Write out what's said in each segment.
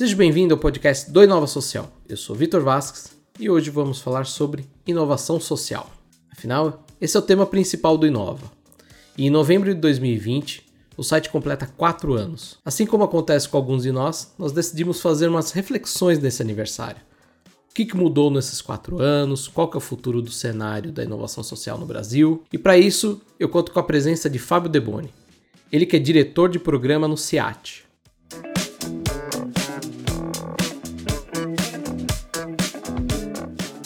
Seja bem-vindo ao podcast do Inova Social. Eu sou Vitor Vasques e hoje vamos falar sobre inovação social. Afinal, esse é o tema principal do Inova. E em novembro de 2020, o site completa 4 anos. Assim como acontece com alguns de nós, nós decidimos fazer umas reflexões nesse aniversário. O que, mudou nesses quatro anos? Qual é o futuro do cenário da inovação social no Brasil? E para isso, eu conto com a presença de Fábio Deboni. Ele que é diretor de programa no CIAT,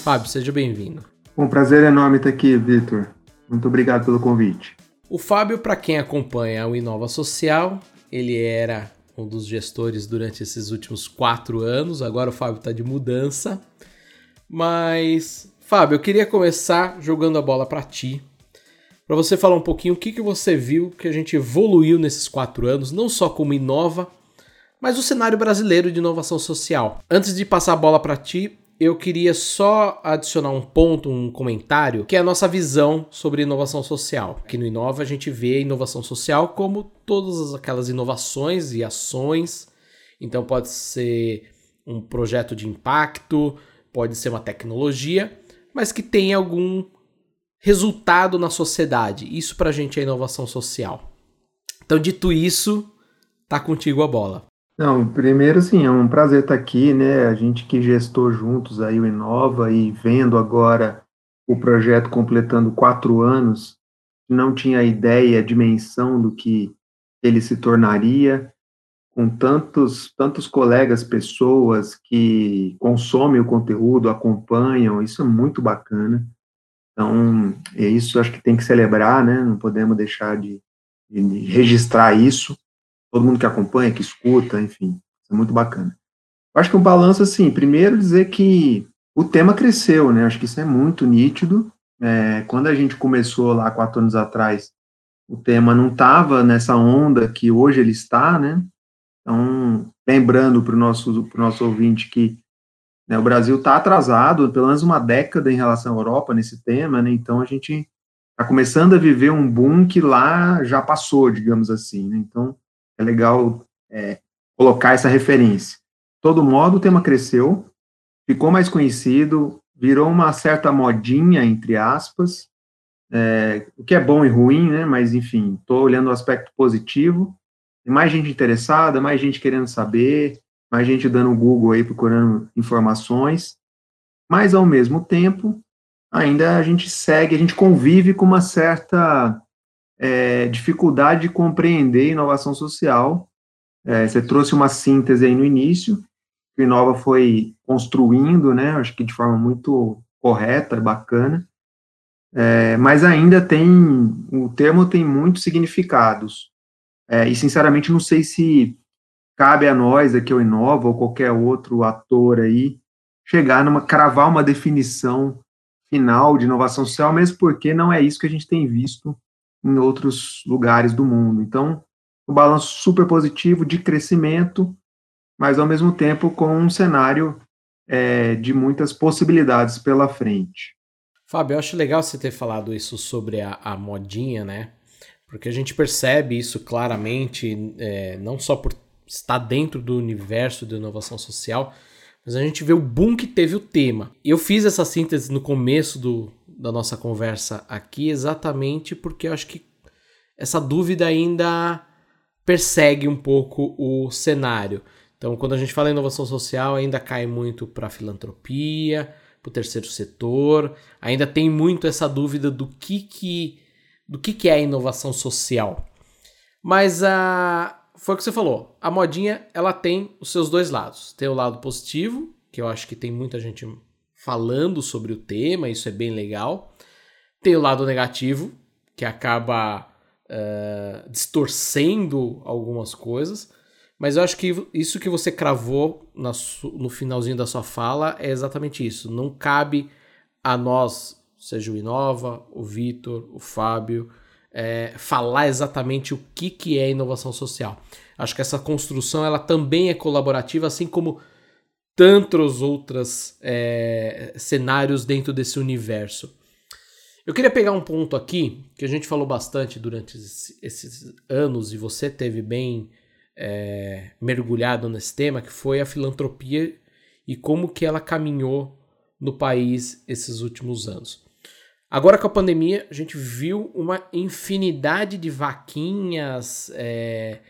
Fábio, seja bem-vindo. Um prazer enorme estar aqui, Vitor. Muito obrigado pelo convite. O Fábio, para quem acompanha o Inova Social, ele era um dos gestores durante esses últimos quatro anos. Agora o Fábio está de mudança. Mas, Fábio, eu queria começar jogando a bola para ti, para você falar um pouquinho o que, que você viu que a gente evoluiu nesses quatro anos, não só como Inova, mas o cenário brasileiro de inovação social. Antes de passar a bola para ti, eu queria só adicionar um ponto, um comentário, que é a nossa visão sobre inovação social. Aqui no Inova a gente vê a inovação social como todas aquelas inovações e ações. Então pode ser um projeto de impacto, pode ser uma tecnologia, mas que tem algum resultado na sociedade. Isso para a gente é inovação social. Então, dito isso, tá contigo a bola. Não, primeiro, sim, é um prazer estar aqui, né? A gente que gestou juntos aí o Inova e vendo agora o projeto completando quatro anos, não tinha ideia, dimensão do que ele se tornaria, com tantos, tantos colegas, pessoas que consomem o conteúdo, acompanham, isso é muito bacana. Então, é isso acho que tem que celebrar, né? Não podemos deixar de, de registrar isso todo mundo que acompanha, que escuta, enfim, é muito bacana. Eu acho que um balanço, assim, primeiro dizer que o tema cresceu, né, acho que isso é muito nítido, é, quando a gente começou lá quatro anos atrás, o tema não estava nessa onda que hoje ele está, né, então, lembrando para o nosso, nosso ouvinte que né, o Brasil está atrasado, pelo menos uma década em relação à Europa nesse tema, né, então a gente está começando a viver um boom que lá já passou, digamos assim, né, então é legal é, colocar essa referência. Todo modo, o tema cresceu, ficou mais conhecido, virou uma certa modinha, entre aspas, é, o que é bom e ruim, né? Mas, enfim, estou olhando o aspecto positivo. Mais gente interessada, mais gente querendo saber, mais gente dando o Google aí procurando informações. Mas, ao mesmo tempo, ainda a gente segue, a gente convive com uma certa é, dificuldade de compreender inovação social. É, você trouxe uma síntese aí no início, que o Inova foi construindo, né, acho que de forma muito correta, bacana, é, mas ainda tem, o termo tem muitos significados, é, e sinceramente não sei se cabe a nós aqui, o Inova, ou qualquer outro ator aí, chegar numa, cravar uma definição final de inovação social, mesmo porque não é isso que a gente tem visto em outros lugares do mundo. Então, um balanço super positivo de crescimento, mas ao mesmo tempo com um cenário é, de muitas possibilidades pela frente. Fábio, eu acho legal você ter falado isso sobre a, a modinha, né? Porque a gente percebe isso claramente, é, não só por estar dentro do universo de inovação social, mas a gente vê o boom que teve o tema. Eu fiz essa síntese no começo do, da nossa conversa aqui exatamente porque eu acho que essa dúvida ainda persegue um pouco o cenário. Então, quando a gente fala em inovação social, ainda cai muito para a filantropia, para o terceiro setor, ainda tem muito essa dúvida do que, que, do que, que é a inovação social. Mas a, foi o que você falou, a modinha ela tem os seus dois lados. Tem o lado positivo, que eu acho que tem muita gente falando sobre o tema, isso é bem legal. Tem o lado negativo, que acaba uh, distorcendo algumas coisas. Mas eu acho que isso que você cravou no finalzinho da sua fala é exatamente isso. Não cabe a nós, seja o Inova, o Vitor, o Fábio, é, falar exatamente o que, que é inovação social. Acho que essa construção ela também é colaborativa, assim como tantos outros é, cenários dentro desse universo. Eu queria pegar um ponto aqui que a gente falou bastante durante esses anos e você teve bem é, mergulhado nesse tema, que foi a filantropia e como que ela caminhou no país esses últimos anos. Agora com a pandemia, a gente viu uma infinidade de vaquinhas, é,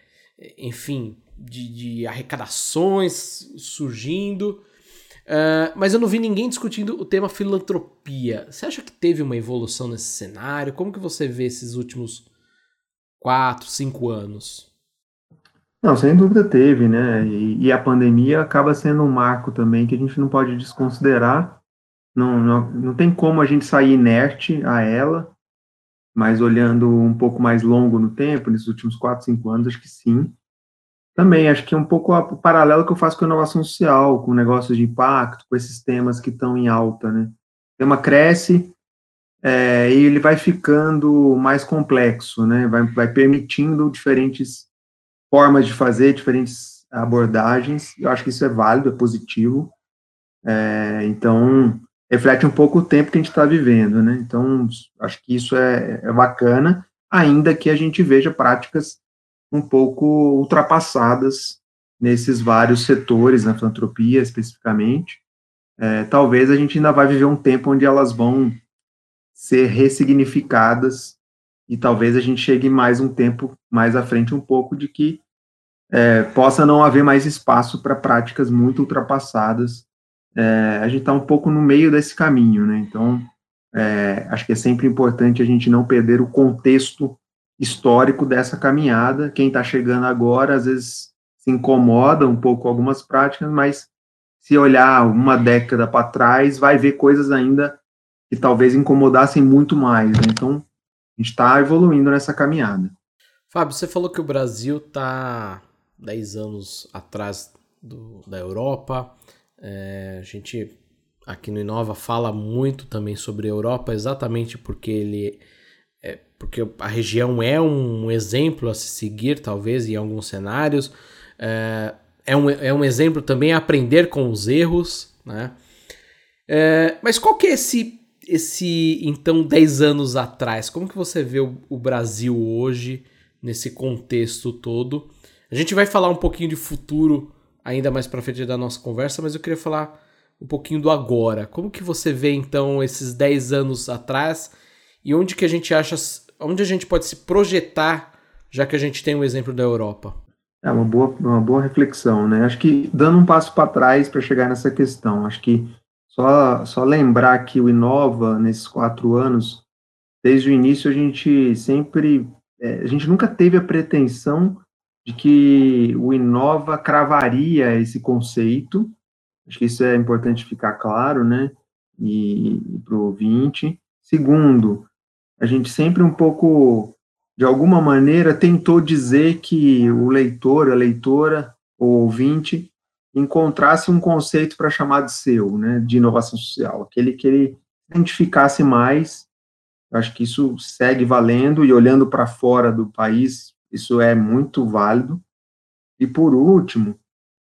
enfim, de, de, arrecadações surgindo, uh, mas eu não vi ninguém discutindo o tema filantropia. Você acha que teve uma evolução nesse cenário? Como que você vê esses últimos quatro, cinco anos? Não, sem dúvida teve, né? E, e, a pandemia acaba sendo um marco também que a gente não pode desconsiderar, não, não, não tem como a gente sair inerte a ela, mas olhando um pouco mais longo no tempo, nesses últimos 4, 5 anos, acho que sim. Também, acho que é um pouco o paralelo que eu faço com a inovação social, com negócios de impacto, com esses temas que estão em alta, né? O tema cresce é, e ele vai ficando mais complexo, né? Vai, vai permitindo diferentes formas de fazer, diferentes abordagens. Eu acho que isso é válido, é positivo. É, então, reflete um pouco o tempo que a gente está vivendo, né? Então, acho que isso é, é, bacana, ainda que a gente veja práticas um pouco ultrapassadas nesses vários setores, na filantropia especificamente. É, talvez a gente ainda vai viver um tempo onde elas vão ser ressignificadas e talvez a gente chegue mais um tempo mais à frente um pouco de que é, possa não haver mais espaço para práticas muito ultrapassadas é, a gente está um pouco no meio desse caminho, né? Então, é, acho que é sempre importante a gente não perder o contexto histórico dessa caminhada. Quem está chegando agora, às vezes, se incomoda um pouco com algumas práticas, mas se olhar uma década para trás, vai ver coisas ainda que talvez incomodassem muito mais. Né? Então, a gente está evoluindo nessa caminhada. Fábio, você falou que o Brasil está 10 anos atrás do, da Europa. É, a gente aqui no Inova fala muito também sobre a Europa, exatamente porque ele porque a região é um exemplo a se seguir, talvez, em alguns cenários. É, é, um, é um exemplo também a aprender com os erros, né? É, mas qual que é esse, esse, então, 10 anos atrás? Como que você vê o, o Brasil hoje, nesse contexto todo? A gente vai falar um pouquinho de futuro ainda mais para frente da nossa conversa, mas eu queria falar um pouquinho do agora. Como que você vê então esses 10 anos atrás e onde que a gente acha, onde a gente pode se projetar, já que a gente tem um exemplo da Europa? É uma boa, uma boa reflexão, né? Acho que dando um passo para trás para chegar nessa questão, acho que só, só lembrar que o Inova, nesses quatro anos, desde o início a gente sempre, é, a gente nunca teve a pretensão de que o Inova cravaria esse conceito. Acho que isso é importante ficar claro, né? E, e para o ouvinte. Segundo, a gente sempre um pouco, de alguma maneira, tentou dizer que o leitor, a leitora, o ouvinte, encontrasse um conceito para chamar de seu, né? De inovação social, aquele que ele identificasse mais. Acho que isso segue valendo e olhando para fora do país, isso é muito válido. E por último,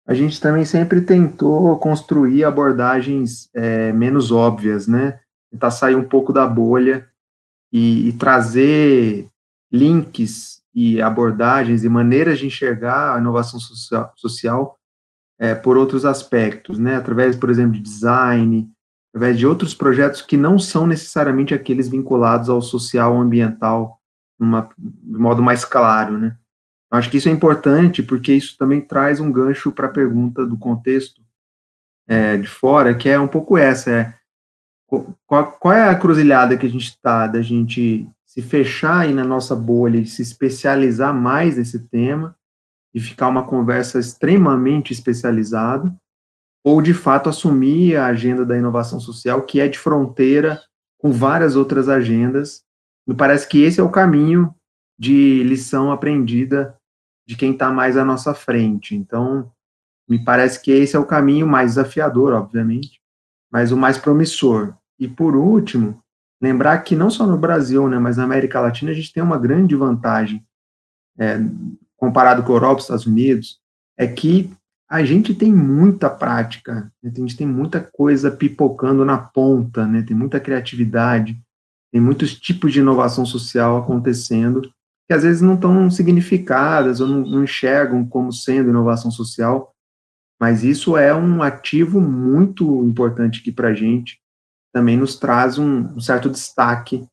a gente também sempre tentou construir abordagens é, menos óbvias, né? Tentar sair um pouco da bolha e, e trazer links e abordagens e maneiras de enxergar a inovação social, social é, por outros aspectos, né? Através, por exemplo, de design, através de outros projetos que não são necessariamente aqueles vinculados ao social ambiental uma, de modo mais claro, né? Acho que isso é importante porque isso também traz um gancho para a pergunta do contexto é, de fora, que é um pouco essa, é qual, qual é a cruzilhada que a gente está da gente se fechar aí na nossa bolha e se especializar mais nesse tema e ficar uma conversa extremamente especializada, ou de fato assumir a agenda da inovação social, que é de fronteira com várias outras agendas me parece que esse é o caminho de lição aprendida de quem está mais à nossa frente. Então, me parece que esse é o caminho mais desafiador, obviamente, mas o mais promissor. E por último, lembrar que não só no Brasil, né, mas na América Latina a gente tem uma grande vantagem é, comparado com a Europa, Estados Unidos, é que a gente tem muita prática, né, a gente tem muita coisa pipocando na ponta, né, tem muita criatividade, tem muitos tipos de inovação social acontecendo que às vezes não estão significadas ou não, não enxergam como sendo inovação social, mas isso é um ativo muito importante aqui para a gente, também nos traz um, um certo destaque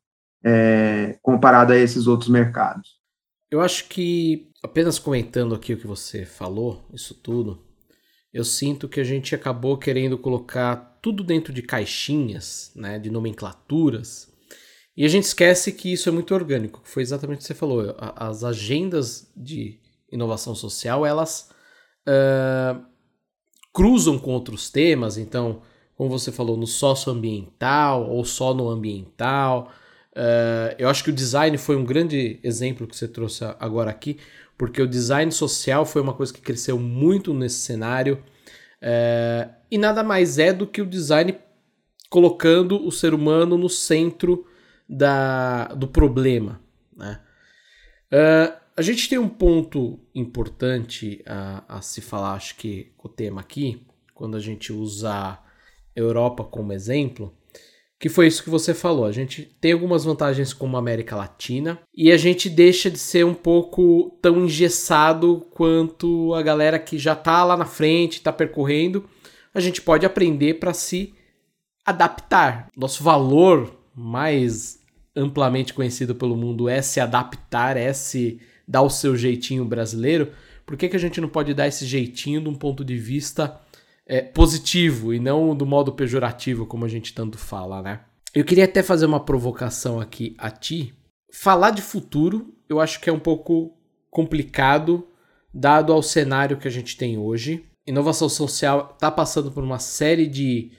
é, comparado a esses outros mercados. Eu acho que, apenas comentando aqui o que você falou, isso tudo, eu sinto que a gente acabou querendo colocar tudo dentro de caixinhas, né, de nomenclaturas, e a gente esquece que isso é muito orgânico, foi exatamente o que você falou. As agendas de inovação social, elas uh, cruzam com outros temas, então, como você falou, no socioambiental ou só no ambiental. Uh, eu acho que o design foi um grande exemplo que você trouxe agora aqui, porque o design social foi uma coisa que cresceu muito nesse cenário. Uh, e nada mais é do que o design colocando o ser humano no centro da, do problema. Né? Uh, a gente tem um ponto importante a, a se falar, acho que, o tema aqui, quando a gente usa Europa como exemplo, que foi isso que você falou. A gente tem algumas vantagens como a América Latina e a gente deixa de ser um pouco tão engessado quanto a galera que já está lá na frente, está percorrendo. A gente pode aprender para se adaptar. Nosso valor mais amplamente conhecido pelo mundo é se adaptar, é se dar o seu jeitinho brasileiro. Por que, que a gente não pode dar esse jeitinho de um ponto de vista é, positivo e não do modo pejorativo, como a gente tanto fala, né? Eu queria até fazer uma provocação aqui a ti. Falar de futuro, eu acho que é um pouco complicado, dado ao cenário que a gente tem hoje. Inovação social está passando por uma série de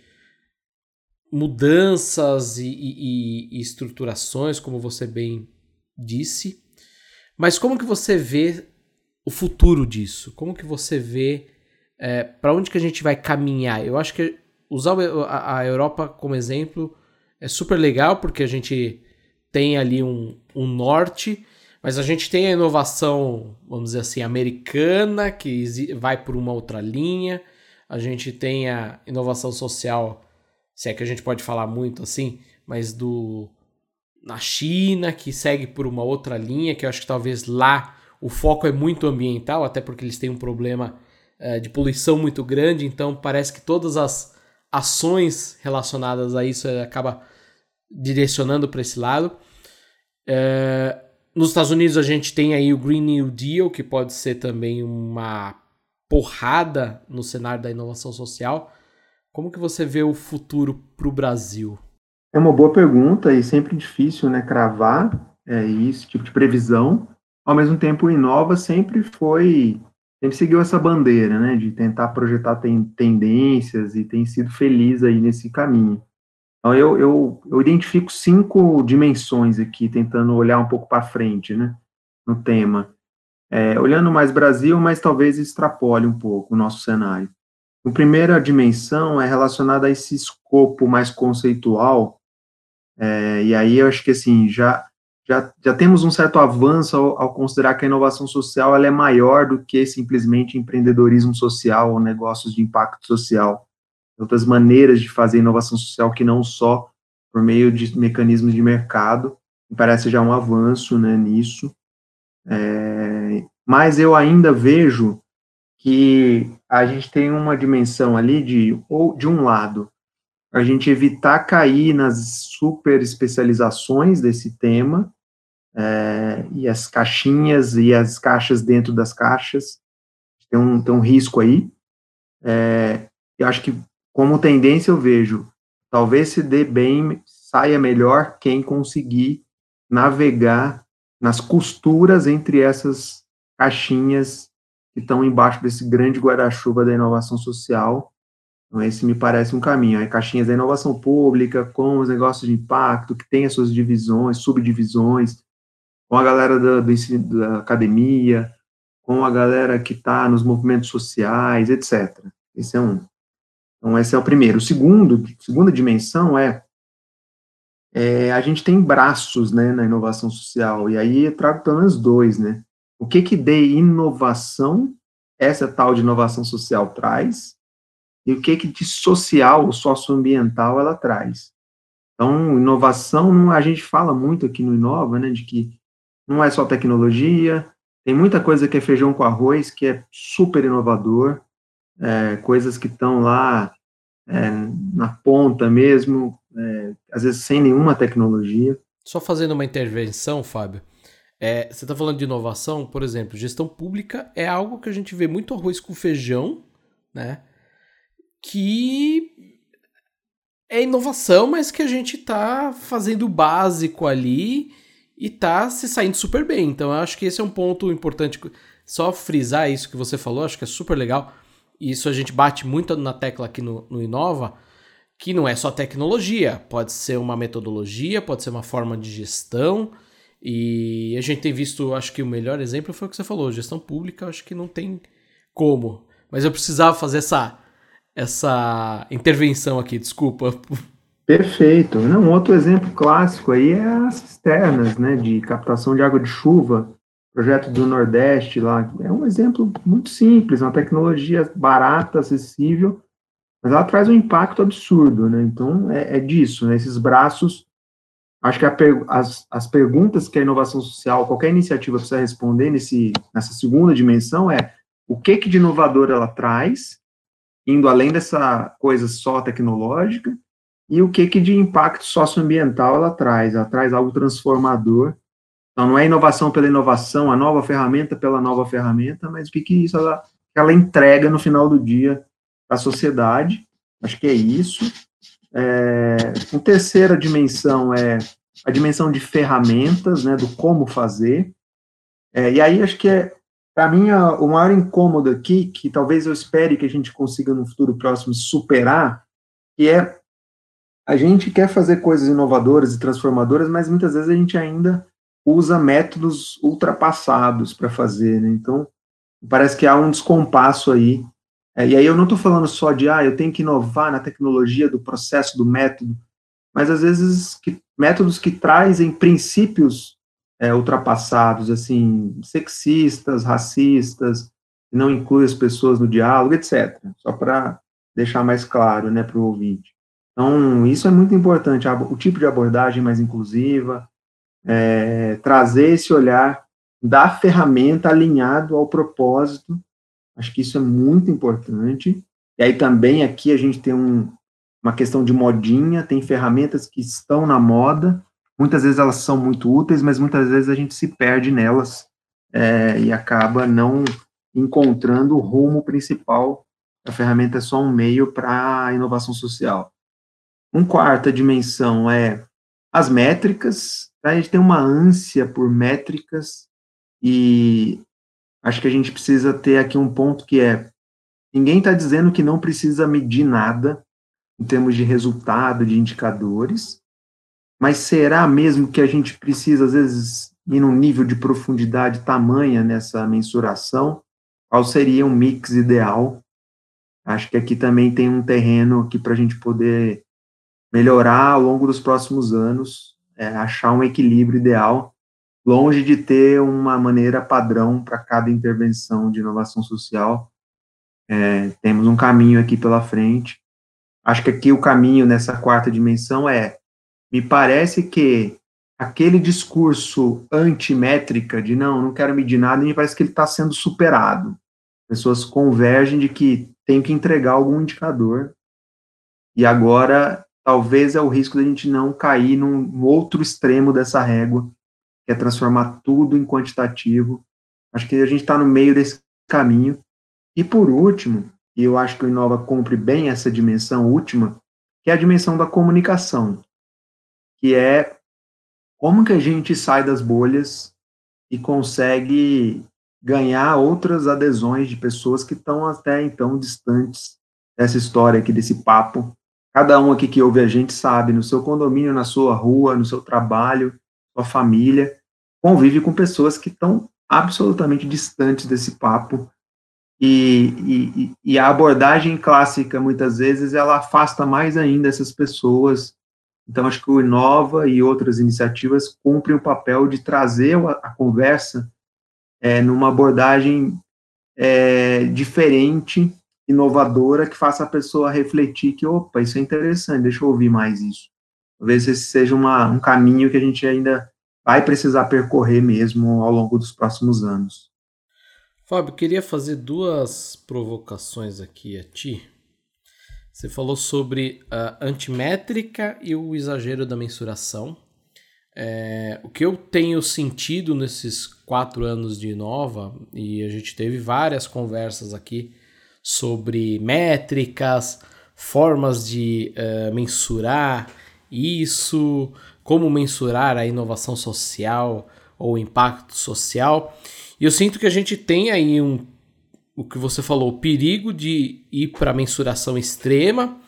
mudanças e, e, e, estruturações, como você bem disse. Mas como que você vê o futuro disso? Como que você vê é, para onde que a gente vai caminhar? Eu acho que usar a, Europa como exemplo é super legal porque a gente tem ali um, um norte, mas a gente tem a inovação, vamos dizer assim, americana que vai por uma outra linha. A gente tem a inovação social se é que a gente pode falar muito assim, mas do na China, que segue por uma outra linha, que eu acho que talvez lá o foco é muito ambiental, até porque eles têm um problema é, de poluição muito grande, então parece que todas as ações relacionadas a isso é, acaba direcionando para esse lado. É, nos Estados Unidos a gente tem aí o Green New Deal, que pode ser também uma porrada no cenário da inovação social. Como que você vê o futuro para o Brasil? É uma boa pergunta e sempre difícil, né, cravar é, esse tipo de previsão. Ao mesmo tempo, o Inova sempre foi, sempre seguiu essa bandeira, né, de tentar projetar ten, tendências e tem sido feliz aí nesse caminho. Então, eu, eu, eu identifico cinco dimensões aqui, tentando olhar um pouco para frente, né, no tema. É, olhando mais Brasil, mas talvez extrapole um pouco o nosso cenário. A primeira dimensão é relacionada a esse escopo mais conceitual, é, e aí eu acho que assim, já, já, já temos um certo avanço ao, ao, considerar que a inovação social ela é maior do que simplesmente empreendedorismo social ou negócios de impacto social. Outras maneiras de fazer inovação social que não só por meio de mecanismos de mercado, me parece já um avanço né, nisso. É, mas eu ainda vejo que a gente tem uma dimensão ali de, ou de um lado, a gente evitar cair nas super especializações desse tema, é, e as caixinhas e as caixas dentro das caixas, tem um, tem um risco aí. É, eu acho que, como tendência, eu vejo, talvez se dê bem, saia melhor quem conseguir navegar nas costuras entre essas caixinhas que estão embaixo desse grande guarda-chuva da inovação social. Então, esse me parece um caminho. Aí, caixinhas da inovação pública, com os negócios de impacto, que tem as suas divisões, subdivisões, com a galera da, do, da academia, com a galera que está nos movimentos sociais, etc. Esse é um. Então, esse é o primeiro. O segundo, segunda dimensão é, é a gente tem braços né, na inovação social, e aí eu trago pelo menos dois, né? O que que de inovação essa tal de inovação social traz e o que que de social, socioambiental ela traz. Então, inovação, a gente fala muito aqui no Inova, né, de que não é só tecnologia, tem muita coisa que é feijão com arroz, que é super inovador, é, coisas que estão lá é, na ponta mesmo, é, às vezes sem nenhuma tecnologia. Só fazendo uma intervenção, Fábio. É, você está falando de inovação, por exemplo, gestão pública é algo que a gente vê muito arroz com feijão, né? Que é inovação, mas que a gente está fazendo o básico ali e tá se saindo super bem. Então eu acho que esse é um ponto importante. Só frisar isso que você falou, acho que é super legal. E isso a gente bate muito na tecla aqui no, no Inova, que não é só tecnologia, pode ser uma metodologia, pode ser uma forma de gestão. E a gente tem visto, acho que o melhor exemplo foi o que você falou, gestão pública, acho que não tem como. Mas eu precisava fazer essa essa intervenção aqui, desculpa. Perfeito. Não, outro exemplo clássico aí é as cisternas, né, de captação de água de chuva, projeto do Nordeste lá. É um exemplo muito simples, uma tecnologia barata, acessível, mas ela traz um impacto absurdo, né? Então é, é disso, né? Esses braços. Acho que as, as perguntas que a inovação social, qualquer iniciativa precisa responder nesse, nessa segunda dimensão é o que, que de inovador ela traz, indo além dessa coisa só tecnológica, e o que, que de impacto socioambiental ela traz. Ela traz algo transformador. Então, não é inovação pela inovação, a nova ferramenta pela nova ferramenta, mas o que, que isso ela, ela entrega no final do dia para a sociedade. Acho que é isso. É, a terceira dimensão é a dimensão de ferramentas, né, do como fazer. É, e aí acho que é, para mim, o maior incômodo aqui, que talvez eu espere que a gente consiga no futuro próximo superar, que é a gente quer fazer coisas inovadoras e transformadoras, mas muitas vezes a gente ainda usa métodos ultrapassados para fazer, né? Então, parece que há um descompasso aí. É, e aí eu não estou falando só de, ah, eu tenho que inovar na tecnologia do processo, do método, mas às vezes que, métodos que trazem princípios é, ultrapassados, assim, sexistas, racistas, não inclui as pessoas no diálogo, etc. Só para deixar mais claro, né, para o ouvinte. Então, isso é muito importante, o tipo de abordagem mais inclusiva, é, trazer esse olhar da ferramenta alinhado ao propósito, acho que isso é muito importante. E aí também aqui a gente tem um, uma questão de modinha, tem ferramentas que estão na moda, muitas vezes elas são muito úteis, mas muitas vezes a gente se perde nelas é, e acaba não encontrando o rumo principal. A ferramenta é só um meio para a inovação social. Um quarta dimensão é as métricas. Tá? A gente tem uma ânsia por métricas e acho que a gente precisa ter aqui um ponto que é ninguém está dizendo que não precisa medir nada em termos de resultado, de indicadores, mas será mesmo que a gente precisa, às vezes, ir num nível de profundidade tamanha nessa mensuração? Qual seria um mix ideal? Acho que aqui também tem um terreno aqui para a gente poder melhorar ao longo dos próximos anos, é, achar um equilíbrio ideal, longe de ter uma maneira padrão para cada intervenção de inovação social. É, temos um caminho aqui pela frente. Acho que aqui o caminho nessa quarta dimensão é, me parece que aquele discurso antimétrica de não, não quero medir nada, me parece que ele está sendo superado. Pessoas convergem de que tem que entregar algum indicador e agora talvez é o risco da gente não cair num outro extremo dessa régua, que é transformar tudo em quantitativo. Acho que a gente está no meio desse caminho. E por último, e eu acho que o Inova cumpre bem essa dimensão última, que é a dimensão da comunicação, que é como que a gente sai das bolhas e consegue ganhar outras adesões de pessoas que estão até então distantes dessa história aqui, desse papo Cada um aqui que ouve a gente sabe, no seu condomínio, na sua rua, no seu trabalho, sua família, convive com pessoas que estão absolutamente distantes desse papo. E, e, e, a abordagem clássica, muitas vezes, ela afasta mais ainda essas pessoas. Então, acho que o Inova e outras iniciativas cumprem o papel de trazer a, conversa é, numa abordagem é, diferente inovadora que faça a pessoa refletir que, opa, isso é interessante, deixa eu ouvir mais isso. Talvez esse seja uma, um caminho que a gente ainda vai precisar percorrer mesmo ao longo dos próximos anos. Fábio, queria fazer duas provocações aqui a ti. Você falou sobre a antimétrica e o exagero da mensuração. É, o que eu tenho sentido nesses quatro anos de Inova, e a gente teve várias conversas aqui sobre métricas, formas de uh, mensurar isso, como mensurar a inovação social ou o impacto social. E eu sinto que a gente tem aí um, o que você falou, o perigo de ir para mensuração extrema,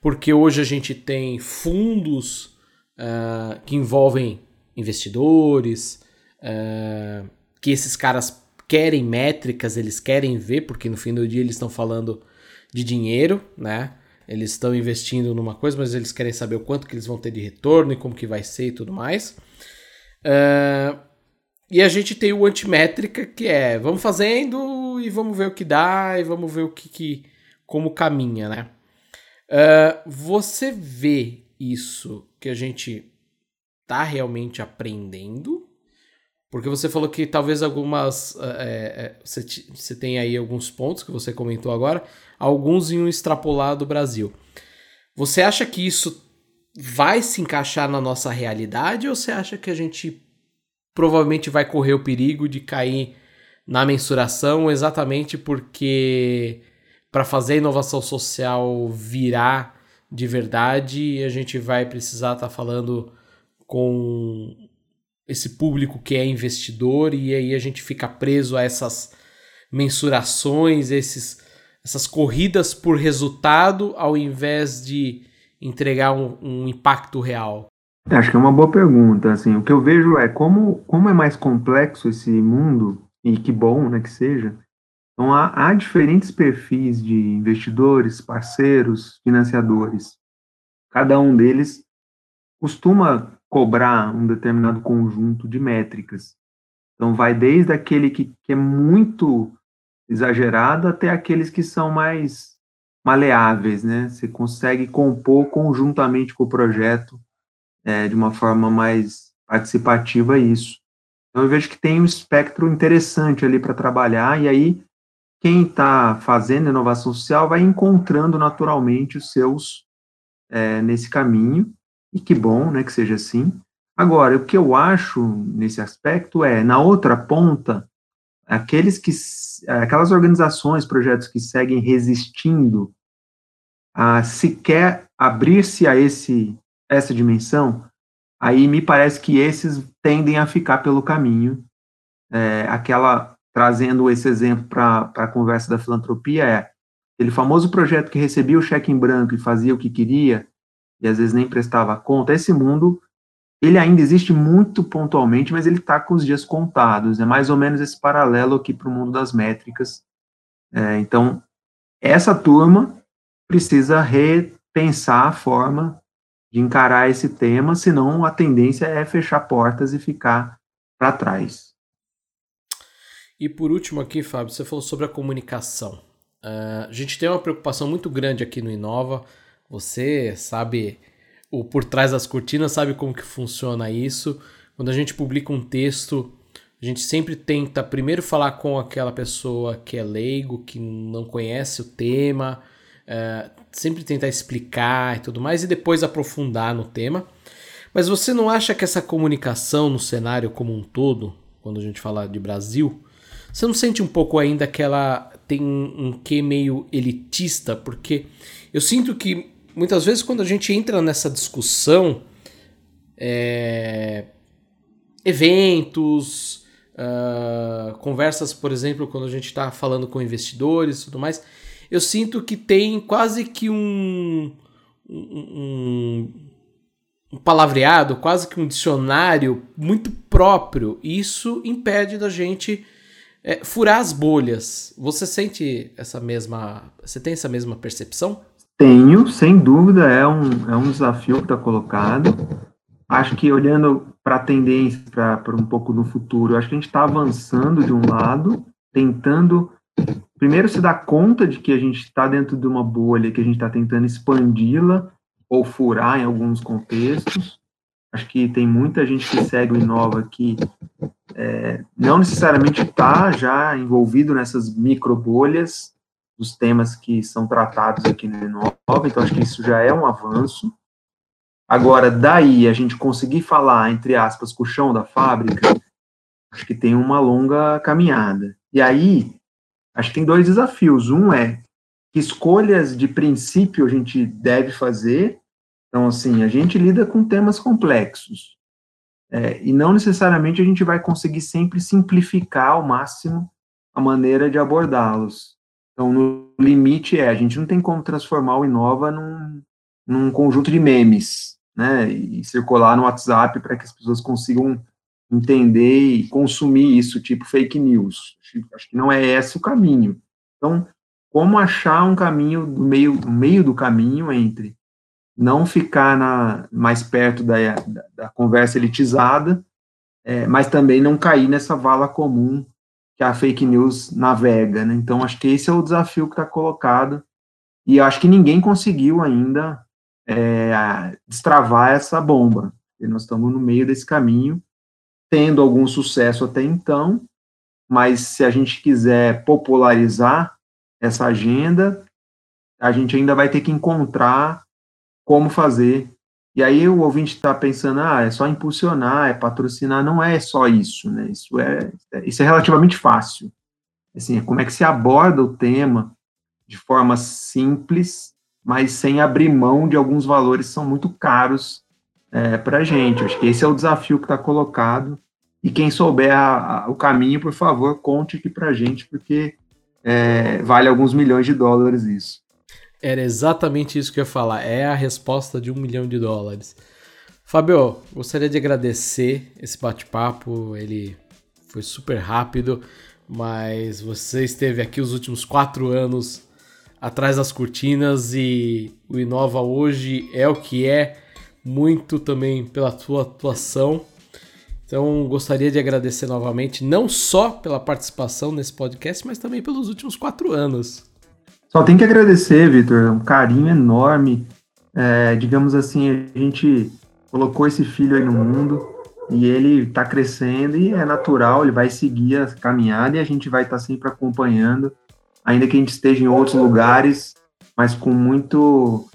porque hoje a gente tem fundos uh, que envolvem investidores, uh, que esses caras querem métricas, eles querem ver, porque no fim do dia eles estão falando de dinheiro, né? Eles estão investindo numa coisa, mas eles querem saber o quanto que eles vão ter de retorno e como que vai ser e tudo mais. Uh, e a gente tem o antimétrica, que é vamos fazendo e vamos ver o que dá e vamos ver o que, que como caminha, né? Uh, você vê isso que a gente tá realmente aprendendo? Porque você falou que talvez algumas. É, é, você, você tem aí alguns pontos que você comentou agora, alguns em um extrapolar do Brasil. Você acha que isso vai se encaixar na nossa realidade ou você acha que a gente provavelmente vai correr o perigo de cair na mensuração exatamente porque para fazer a inovação social virar de verdade a gente vai precisar estar tá falando com esse público que é investidor e aí a gente fica preso a essas mensurações, esses, essas corridas por resultado ao invés de entregar um, um impacto real? Acho que é uma boa pergunta. Assim, o que eu vejo é como, como é mais complexo esse mundo, e que bom né, que seja, então há, há diferentes perfis de investidores, parceiros, financiadores. Cada um deles costuma cobrar um determinado conjunto de métricas. Então, vai desde aquele que, que é muito exagerado até aqueles que são mais maleáveis, né? Você consegue compor conjuntamente com o projeto é, de uma forma mais participativa isso. Então, eu vejo que tem um espectro interessante ali para trabalhar, e aí quem está fazendo inovação social vai encontrando naturalmente os seus é, nesse caminho, e que bom, né, que seja assim. Agora, o que eu acho nesse aspecto é, na outra ponta, aqueles que, aquelas organizações, projetos que seguem resistindo a sequer abrir-se a esse, essa dimensão, aí me parece que esses tendem a ficar pelo caminho. É, aquela, trazendo esse exemplo para a conversa da filantropia, é aquele famoso projeto que recebia o cheque em branco e fazia o que queria, e às vezes nem prestava conta, esse mundo ele ainda existe muito pontualmente, mas ele está com os dias contados. É mais ou menos esse paralelo aqui para o mundo das métricas. É, então, essa turma precisa repensar a forma de encarar esse tema, senão a tendência é fechar portas e ficar para trás. E por último aqui, Fábio, você falou sobre a comunicação. Uh, a gente tem uma preocupação muito grande aqui no Inova você sabe o por trás das cortinas, sabe como que funciona isso. Quando a gente publica um texto, a gente sempre tenta primeiro falar com aquela pessoa que é leigo, que não conhece o tema, é, sempre tentar explicar e tudo mais, e depois aprofundar no tema. Mas você não acha que essa comunicação no cenário como um todo, quando a gente fala de Brasil, você não sente um pouco ainda que ela tem um, quê meio elitista? Porque eu sinto que muitas vezes quando a gente entra nessa discussão, é, eventos, uh, conversas, por exemplo, quando a gente está falando com investidores e tudo mais, eu sinto que tem quase que um, um, um palavreado, quase que um dicionário muito próprio. Isso impede da gente é, furar as bolhas. Você sente essa mesma. Você tem essa mesma percepção? Tenho, sem dúvida, é um, é um desafio que está colocado. Acho que olhando para a tendência, para um pouco no futuro, acho que a gente está avançando de um lado, tentando primeiro se dar conta de que a gente está dentro de uma bolha, que a gente está tentando expandi-la ou furar em alguns contextos. Acho que tem muita gente que segue o Inova que é, não necessariamente está já envolvido nessas micro bolhas dos temas que são tratados aqui no Inova, então acho que isso já é um avanço. Agora, daí a gente conseguir falar, entre aspas, com o chão da fábrica, acho que tem uma longa caminhada. E aí, acho que tem dois desafios. Um é que escolhas de princípio a gente deve fazer. Então, assim, a gente lida com temas complexos. É, e não necessariamente a gente vai conseguir sempre simplificar ao máximo a maneira de abordá-los. Então, no limite é, a gente não tem como transformar o Inova num, num conjunto de memes, né, e circular no WhatsApp para que as pessoas consigam entender e consumir isso, tipo fake news. Acho que não é esse o caminho. Então, como achar um caminho do meio, do meio do caminho entre não ficar na, mais perto da, da, da conversa elitizada, é, mas também não cair nessa vala comum que a fake news navega. Né? Então, acho que esse é o desafio que está colocado, e acho que ninguém conseguiu ainda é, destravar essa bomba. E nós estamos no meio desse caminho, tendo algum sucesso até então, mas se a gente quiser popularizar essa agenda, a gente ainda vai ter que encontrar como fazer. E aí o ouvinte está pensando, ah, é só impulsionar, é patrocinar, não é só isso, né? Isso é, isso é relativamente fácil. Assim, como é que se aborda o tema de forma simples, mas sem abrir mão de alguns valores que são muito caros é, para a gente. Acho que esse é o desafio que está colocado. E quem souber a, a, o caminho, por favor, conte aqui para a gente, porque é, vale alguns milhões de dólares isso. Era exatamente isso que eu ia falar. É a resposta de um milhão de dólares. Fabio, gostaria de agradecer esse bate-papo. Ele foi super rápido, mas você esteve aqui os últimos quatro anos atrás das cortinas e o Inova hoje é o que é, muito também pela tua atuação. Então, gostaria de agradecer novamente, não só pela participação nesse podcast, mas também pelos últimos quatro anos. Só tem que agradecer, Vitor, um carinho enorme. É, digamos assim, a gente colocou esse filho aí no mundo e ele está crescendo e é natural, ele vai seguir a caminhada e a gente vai estar tá sempre acompanhando, ainda que a gente esteja em outros lugares, mas com muito,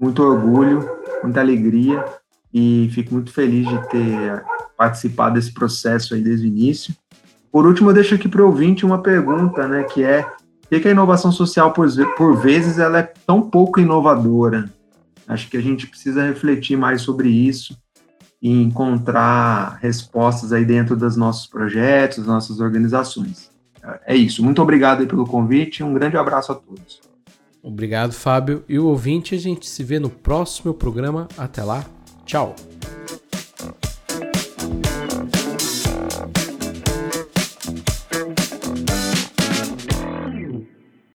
muito orgulho, muita alegria e fico muito feliz de ter participado desse processo aí desde o início. Por último, eu deixo aqui para o ouvinte uma pergunta, né, que é por que a inovação social, por, por vezes, ela é tão pouco inovadora? Acho que a gente precisa refletir mais sobre isso e encontrar respostas aí dentro dos nossos projetos, das nossas organizações. É isso. Muito obrigado pelo convite. Um grande abraço a todos. Obrigado, Fábio. E o ouvinte, a gente se vê no próximo programa. Até lá. Tchau.